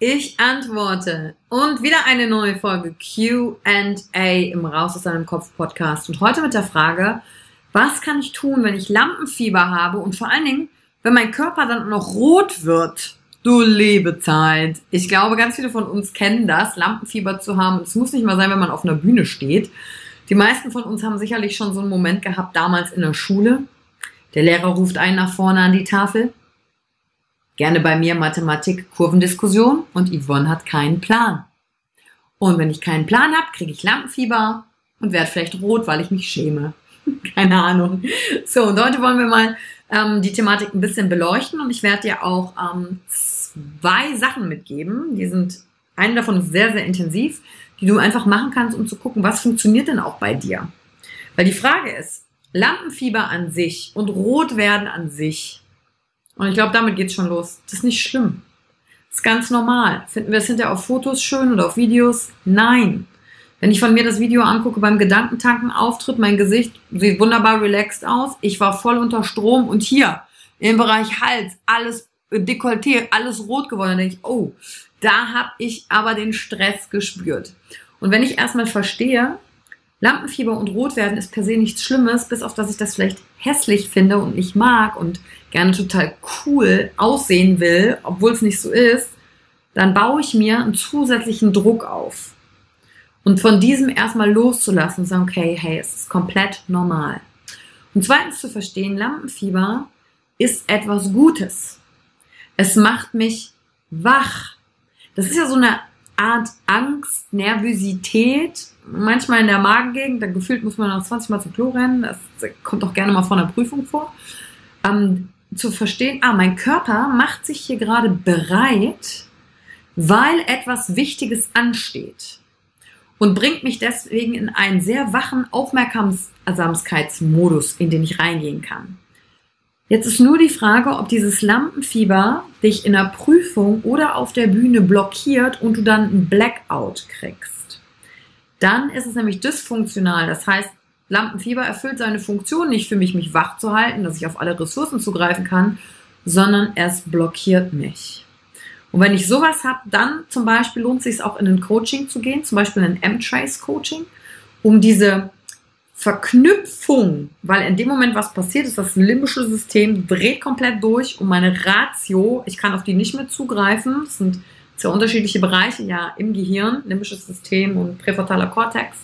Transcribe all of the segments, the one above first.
Ich antworte. Und wieder eine neue Folge QA im Raus aus deinem Kopf Podcast. Und heute mit der Frage, was kann ich tun, wenn ich Lampenfieber habe und vor allen Dingen, wenn mein Körper dann noch rot wird? Du liebe Zeit. Ich glaube, ganz viele von uns kennen das, Lampenfieber zu haben. Es muss nicht mal sein, wenn man auf einer Bühne steht. Die meisten von uns haben sicherlich schon so einen Moment gehabt, damals in der Schule. Der Lehrer ruft einen nach vorne an die Tafel Gerne bei mir Mathematik, Kurvendiskussion und Yvonne hat keinen Plan. Und wenn ich keinen Plan habe, kriege ich Lampenfieber und werde vielleicht rot, weil ich mich schäme. Keine Ahnung. So, und heute wollen wir mal ähm, die Thematik ein bisschen beleuchten und ich werde dir auch ähm, zwei Sachen mitgeben. Die sind, eine davon ist sehr, sehr intensiv, die du einfach machen kannst, um zu gucken, was funktioniert denn auch bei dir. Weil die Frage ist, Lampenfieber an sich und Rotwerden an sich, und ich glaube, damit geht's schon los. Das ist nicht schlimm. Das ist ganz normal. Finden wir es hinterher auf Fotos schön oder auf Videos? Nein. Wenn ich von mir das Video angucke beim Gedankentanken Auftritt, mein Gesicht sieht wunderbar relaxed aus. Ich war voll unter Strom und hier im Bereich Hals alles Dekolleté, alles rot geworden. Dann denke ich, oh, da habe ich aber den Stress gespürt. Und wenn ich erstmal verstehe, Lampenfieber und Rotwerden ist per se nichts Schlimmes, bis auf dass ich das vielleicht hässlich finde und nicht mag und gerne total cool aussehen will, obwohl es nicht so ist, dann baue ich mir einen zusätzlichen Druck auf. Und von diesem erstmal loszulassen und sagen, okay, hey, es ist komplett normal. Und zweitens zu verstehen, Lampenfieber ist etwas Gutes. Es macht mich wach. Das ist ja so eine Art Angst, Nervosität, manchmal in der Magengegend, da gefühlt muss man noch 20 Mal zum Klo rennen, das kommt auch gerne mal vor einer Prüfung vor, ähm, zu verstehen, ah, mein Körper macht sich hier gerade bereit, weil etwas Wichtiges ansteht und bringt mich deswegen in einen sehr wachen Aufmerksamkeitsmodus, in den ich reingehen kann. Jetzt ist nur die Frage, ob dieses Lampenfieber dich in der Prüfung oder auf der Bühne blockiert und du dann einen Blackout kriegst. Dann ist es nämlich dysfunktional. Das heißt, Lampenfieber erfüllt seine Funktion nicht für mich, mich wach zu halten, dass ich auf alle Ressourcen zugreifen kann, sondern es blockiert mich. Und wenn ich sowas habe, dann zum Beispiel lohnt es sich auch in ein Coaching zu gehen, zum Beispiel ein M-Trace Coaching, um diese Verknüpfung, weil in dem Moment, was passiert ist, das limbische System dreht komplett durch und meine Ratio, ich kann auf die nicht mehr zugreifen. Das sind zwei unterschiedliche Bereiche ja im Gehirn, limbisches System und präfrontaler Kortex.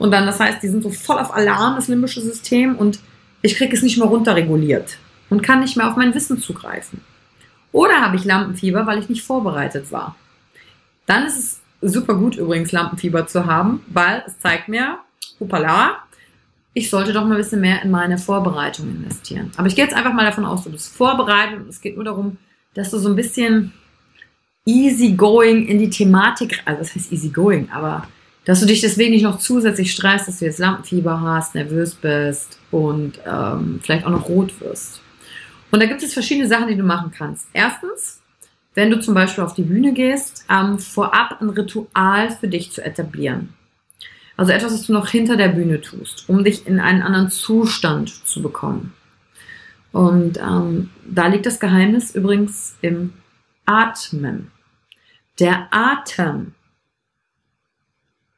Und dann, das heißt, die sind so voll auf Alarm, das limbische System, und ich kriege es nicht mehr runterreguliert und kann nicht mehr auf mein Wissen zugreifen. Oder habe ich Lampenfieber, weil ich nicht vorbereitet war. Dann ist es super gut übrigens, Lampenfieber zu haben, weil es zeigt mir, hoppala, ich sollte doch mal ein bisschen mehr in meine Vorbereitung investieren. Aber ich gehe jetzt einfach mal davon aus, du bist vorbereitet und es geht nur darum, dass du so ein bisschen easygoing in die Thematik, also das heißt easygoing, aber dass du dich deswegen nicht noch zusätzlich stresst, dass du jetzt Lampenfieber hast, nervös bist und ähm, vielleicht auch noch rot wirst. Und da gibt es verschiedene Sachen, die du machen kannst. Erstens, wenn du zum Beispiel auf die Bühne gehst, ähm, vorab ein Ritual für dich zu etablieren. Also etwas, was du noch hinter der Bühne tust, um dich in einen anderen Zustand zu bekommen. Und ähm, da liegt das Geheimnis übrigens im Atmen. Der Atem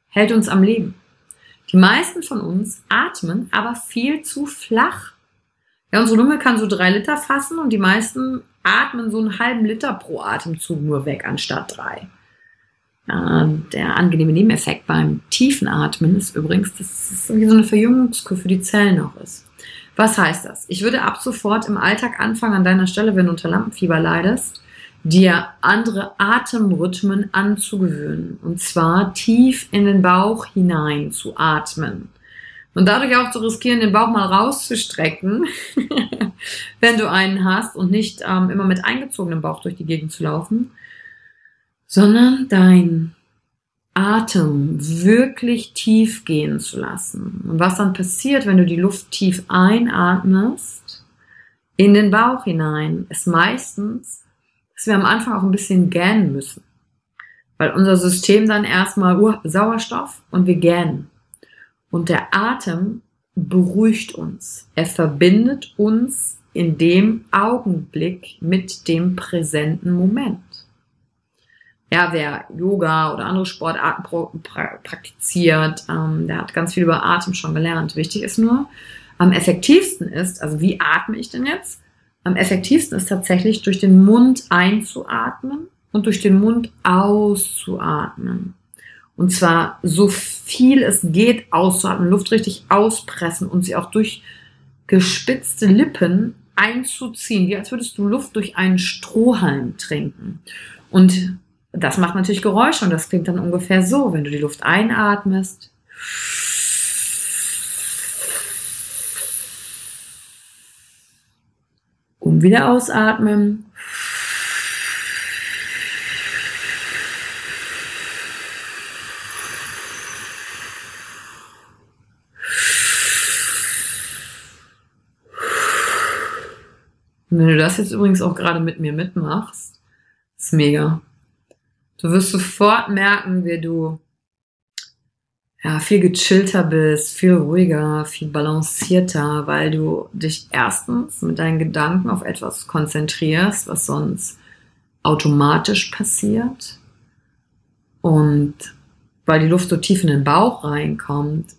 hält uns am Leben. Die meisten von uns atmen aber viel zu flach. Ja, unsere Lunge kann so drei Liter fassen und die meisten atmen so einen halben Liter pro Atemzug nur weg anstatt drei. Äh, der angenehme Nebeneffekt beim tiefen Atmen ist übrigens, dass es wie so eine Verjüngungskur für die Zellen auch ist. Was heißt das? Ich würde ab sofort im Alltag anfangen, an deiner Stelle, wenn du unter Lampenfieber leidest, dir andere Atemrhythmen anzugewöhnen. Und zwar tief in den Bauch hinein zu atmen. Und dadurch auch zu riskieren, den Bauch mal rauszustrecken, wenn du einen hast und nicht ähm, immer mit eingezogenem Bauch durch die Gegend zu laufen, sondern dein Atem wirklich tief gehen zu lassen. Und was dann passiert, wenn du die Luft tief einatmest, in den Bauch hinein, ist meistens, dass wir am Anfang auch ein bisschen gähnen müssen. Weil unser System dann erstmal uh, Sauerstoff und wir gähnen. Und der Atem beruhigt uns. Er verbindet uns in dem Augenblick mit dem präsenten Moment. Ja, wer Yoga oder andere Sportarten praktiziert, ähm, der hat ganz viel über Atem schon gelernt. Wichtig ist nur, am effektivsten ist, also wie atme ich denn jetzt? Am effektivsten ist tatsächlich durch den Mund einzuatmen und durch den Mund auszuatmen. Und zwar so viel es geht auszuatmen, Luft richtig auspressen und sie auch durch gespitzte Lippen einzuziehen, wie als würdest du Luft durch einen Strohhalm trinken. Und das macht natürlich Geräusche und das klingt dann ungefähr so, wenn du die Luft einatmest. Und wieder ausatmen. Und wenn du das jetzt übrigens auch gerade mit mir mitmachst, ist mega. Du wirst sofort merken, wie du ja, viel gechillter bist, viel ruhiger, viel balancierter, weil du dich erstens mit deinen Gedanken auf etwas konzentrierst, was sonst automatisch passiert. Und weil die Luft so tief in den Bauch reinkommt,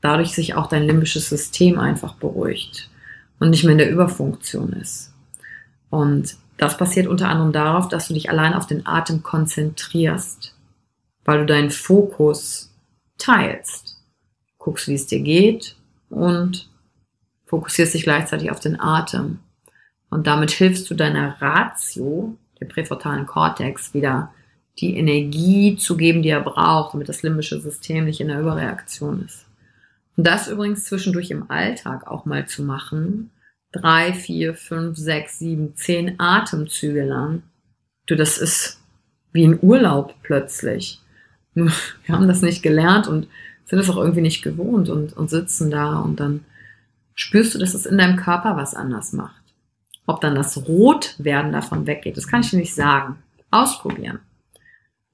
dadurch sich auch dein limbisches System einfach beruhigt und nicht mehr in der Überfunktion ist. Und das passiert unter anderem darauf, dass du dich allein auf den Atem konzentrierst, weil du deinen Fokus teilst. Guckst, wie es dir geht und fokussierst dich gleichzeitig auf den Atem. Und damit hilfst du deiner Ratio, der präfrontalen Kortex, wieder die Energie zu geben, die er braucht, damit das limbische System nicht in der Überreaktion ist. Und das übrigens zwischendurch im Alltag auch mal zu machen, drei, vier, fünf, sechs, sieben, zehn Atemzüge lang. Du, das ist wie ein Urlaub plötzlich. Wir haben das nicht gelernt und sind es auch irgendwie nicht gewohnt und, und sitzen da und dann spürst du, dass es in deinem Körper was anders macht. Ob dann das Rotwerden davon weggeht, das kann ich dir nicht sagen. Ausprobieren.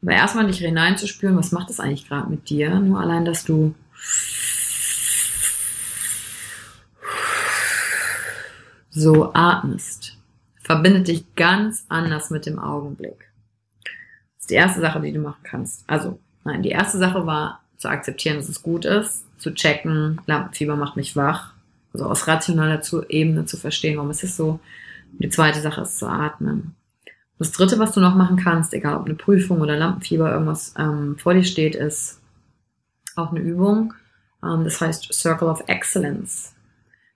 Aber erstmal dich hineinzuspüren, was macht das eigentlich gerade mit dir? Nur allein, dass du so atmest, verbindet dich ganz anders mit dem Augenblick. Das ist die erste Sache, die du machen kannst. Also, nein, die erste Sache war zu akzeptieren, dass es gut ist, zu checken, Lampenfieber macht mich wach, also aus rationaler Ebene zu verstehen, warum ist es so. Und die zweite Sache ist zu atmen. Das dritte, was du noch machen kannst, egal ob eine Prüfung oder Lampenfieber, irgendwas ähm, vor dir steht, ist auch eine Übung. Ähm, das heißt Circle of Excellence.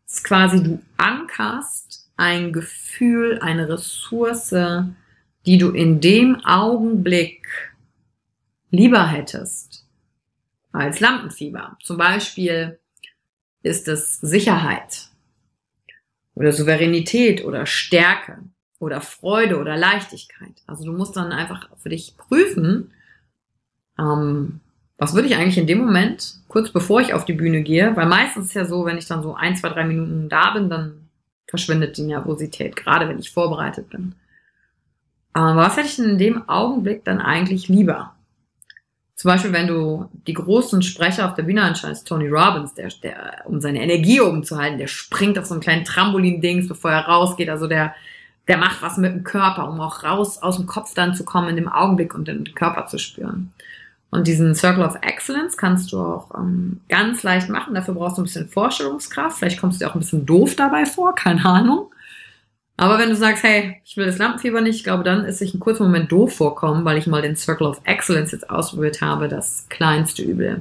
Ist quasi, du ankerst ein Gefühl, eine Ressource, die du in dem Augenblick lieber hättest als Lampenfieber. Zum Beispiel ist es Sicherheit oder Souveränität oder Stärke oder Freude oder Leichtigkeit. Also du musst dann einfach für dich prüfen, ähm, was würde ich eigentlich in dem Moment, kurz bevor ich auf die Bühne gehe, weil meistens ist ja so, wenn ich dann so ein, zwei, drei Minuten da bin, dann verschwindet die Nervosität, gerade wenn ich vorbereitet bin. Aber was hätte ich denn in dem Augenblick dann eigentlich lieber? Zum Beispiel, wenn du die großen Sprecher auf der Bühne anschaust, Tony Robbins, der, der, um seine Energie oben zu halten, der springt auf so einen kleinen Trampolin-Dings, bevor er rausgeht. Also der, der macht was mit dem Körper, um auch raus aus dem Kopf dann zu kommen in dem Augenblick und den Körper zu spüren. Und diesen Circle of Excellence kannst du auch ähm, ganz leicht machen. Dafür brauchst du ein bisschen Vorstellungskraft. Vielleicht kommst du dir auch ein bisschen doof dabei vor, keine Ahnung. Aber wenn du sagst, hey, ich will das Lampenfieber nicht, ich glaube, dann ist sich ein kurzer Moment doof vorkommen, weil ich mal den Circle of Excellence jetzt ausprobiert habe, das kleinste Übel.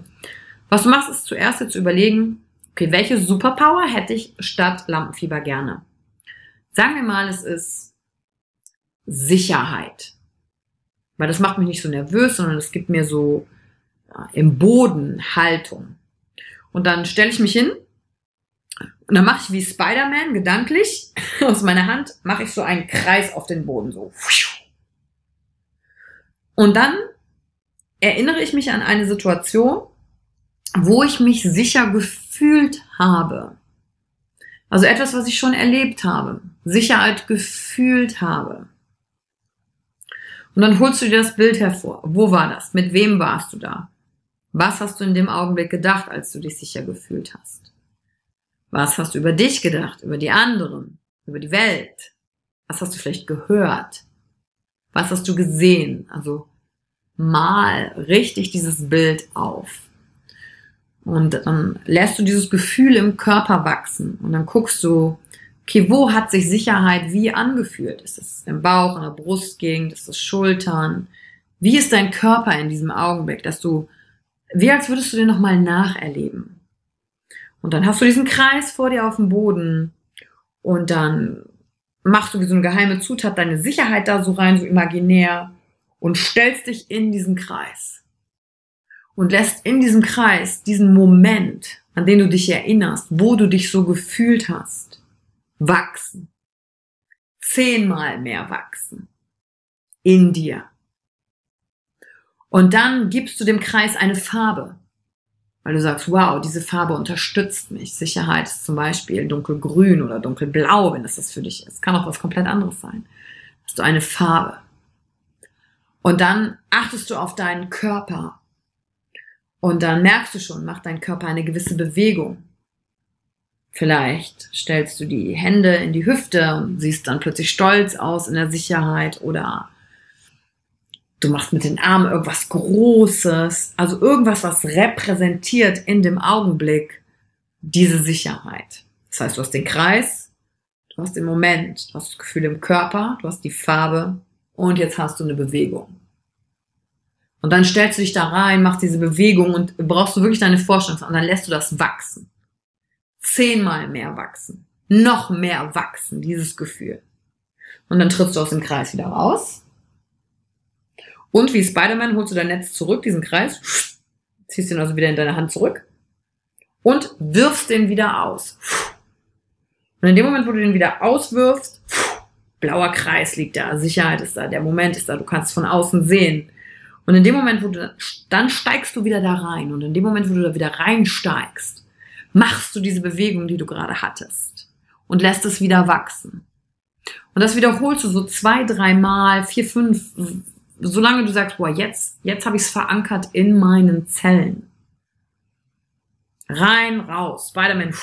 Was du machst, ist zuerst jetzt überlegen, okay, welche Superpower hätte ich statt Lampenfieber gerne? Sagen wir mal, es ist Sicherheit. Weil das macht mich nicht so nervös, sondern es gibt mir so ja, im Boden Haltung. Und dann stelle ich mich hin und dann mache ich wie Spider-Man gedanklich aus meiner Hand, mache ich so einen Kreis auf den Boden, so. Und dann erinnere ich mich an eine Situation, wo ich mich sicher gefühlt habe. Also etwas, was ich schon erlebt habe, Sicherheit gefühlt habe. Und dann holst du dir das Bild hervor. Wo war das? Mit wem warst du da? Was hast du in dem Augenblick gedacht, als du dich sicher gefühlt hast? Was hast du über dich gedacht, über die anderen, über die Welt? Was hast du vielleicht gehört? Was hast du gesehen? Also mal richtig dieses Bild auf. Und dann lässt du dieses Gefühl im Körper wachsen und dann guckst du, okay, wo hat sich Sicherheit wie angefühlt? Ist es im Bauch, in der Brustgegend, ist es Schultern? Wie ist dein Körper in diesem Augenblick, dass du, wie als würdest du den nochmal nacherleben? Und dann hast du diesen Kreis vor dir auf dem Boden und dann machst du wie so eine geheime Zutat deine Sicherheit da so rein, so imaginär und stellst dich in diesen Kreis und lässt in diesem Kreis diesen Moment, an den du dich erinnerst, wo du dich so gefühlt hast, wachsen. Zehnmal mehr wachsen. In dir. Und dann gibst du dem Kreis eine Farbe. Weil du sagst, wow, diese Farbe unterstützt mich. Sicherheit ist zum Beispiel dunkelgrün oder dunkelblau, wenn es das für dich ist. Kann auch was komplett anderes sein. Hast du eine Farbe. Und dann achtest du auf deinen Körper. Und dann merkst du schon, macht dein Körper eine gewisse Bewegung. Vielleicht stellst du die Hände in die Hüfte und siehst dann plötzlich stolz aus in der Sicherheit oder du machst mit den Armen irgendwas Großes, also irgendwas, was repräsentiert in dem Augenblick diese Sicherheit. Das heißt, du hast den Kreis, du hast den Moment, du hast das Gefühl im Körper, du hast die Farbe und jetzt hast du eine Bewegung. Und dann stellst du dich da rein, machst diese Bewegung und brauchst du wirklich deine Vorstellung und dann lässt du das wachsen. Zehnmal mehr wachsen. Noch mehr wachsen, dieses Gefühl. Und dann trittst du aus dem Kreis wieder raus und wie Spider-Man holst du dein Netz zurück, diesen Kreis, ziehst ihn also wieder in deine Hand zurück und wirfst den wieder aus. Und in dem Moment, wo du den wieder auswirfst, blauer Kreis liegt da, Sicherheit ist da, der Moment ist da, du kannst von außen sehen. Und in dem Moment, wo du, dann steigst du wieder da rein. Und in dem Moment, wo du da wieder reinsteigst, machst du diese Bewegung, die du gerade hattest. Und lässt es wieder wachsen. Und das wiederholst du so zwei, drei Mal, vier, fünf, solange du sagst, boah, jetzt, jetzt habe ich es verankert in meinen Zellen. Rein, raus, Spider-Man.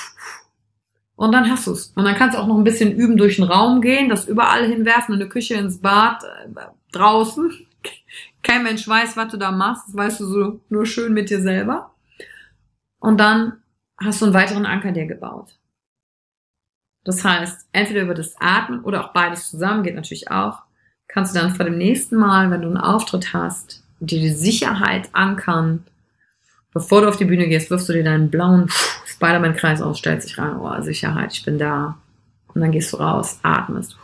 Und dann hast du es. Und dann kannst du auch noch ein bisschen üben durch den Raum gehen, das überall hinwerfen, in der Küche, ins Bad, äh, draußen. kein Mensch weiß, was du da machst. Das weißt du so nur schön mit dir selber. Und dann hast du einen weiteren Anker dir gebaut. Das heißt, entweder über das Atmen oder auch beides zusammen geht natürlich auch. Kannst du dann vor dem nächsten Mal, wenn du einen Auftritt hast, dir die Sicherheit ankern. Bevor du auf die Bühne gehst, wirfst du dir deinen blauen Spider-Man-Kreis aus, stellst dich rein, oh, Sicherheit, ich bin da. Und dann gehst du raus, atmest.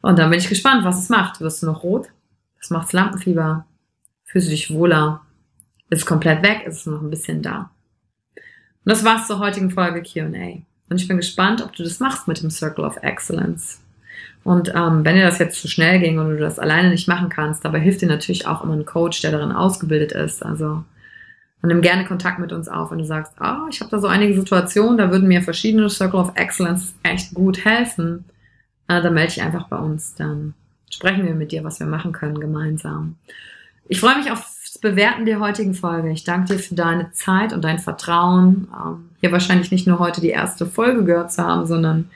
Und dann bin ich gespannt, was es macht. Wirst du noch rot? Was macht's Lampenfieber? Fühlst du dich wohler? Ist es komplett weg? Ist es noch ein bisschen da? Und das war's zur heutigen Folge Q&A. Und ich bin gespannt, ob du das machst mit dem Circle of Excellence. Und ähm, wenn dir das jetzt zu schnell ging und du das alleine nicht machen kannst, dabei hilft dir natürlich auch immer ein Coach, der darin ausgebildet ist. Also und nimm gerne Kontakt mit uns auf, wenn du sagst, ah, oh, ich habe da so einige Situationen, da würden mir verschiedene Circle of Excellence echt gut helfen. Äh, dann melde dich einfach bei uns. Dann sprechen wir mit dir, was wir machen können gemeinsam. Ich freue mich aufs Bewerten der heutigen Folge. Ich danke dir für deine Zeit und dein Vertrauen. Ähm, hier wahrscheinlich nicht nur heute die erste Folge gehört zu haben, sondern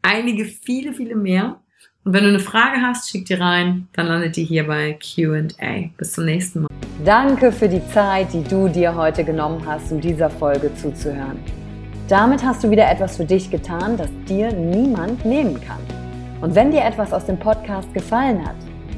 einige, viele, viele mehr. Und wenn du eine Frage hast, schick die rein, dann landet die hier bei QA. Bis zum nächsten Mal. Danke für die Zeit, die du dir heute genommen hast, um dieser Folge zuzuhören. Damit hast du wieder etwas für dich getan, das dir niemand nehmen kann. Und wenn dir etwas aus dem Podcast gefallen hat,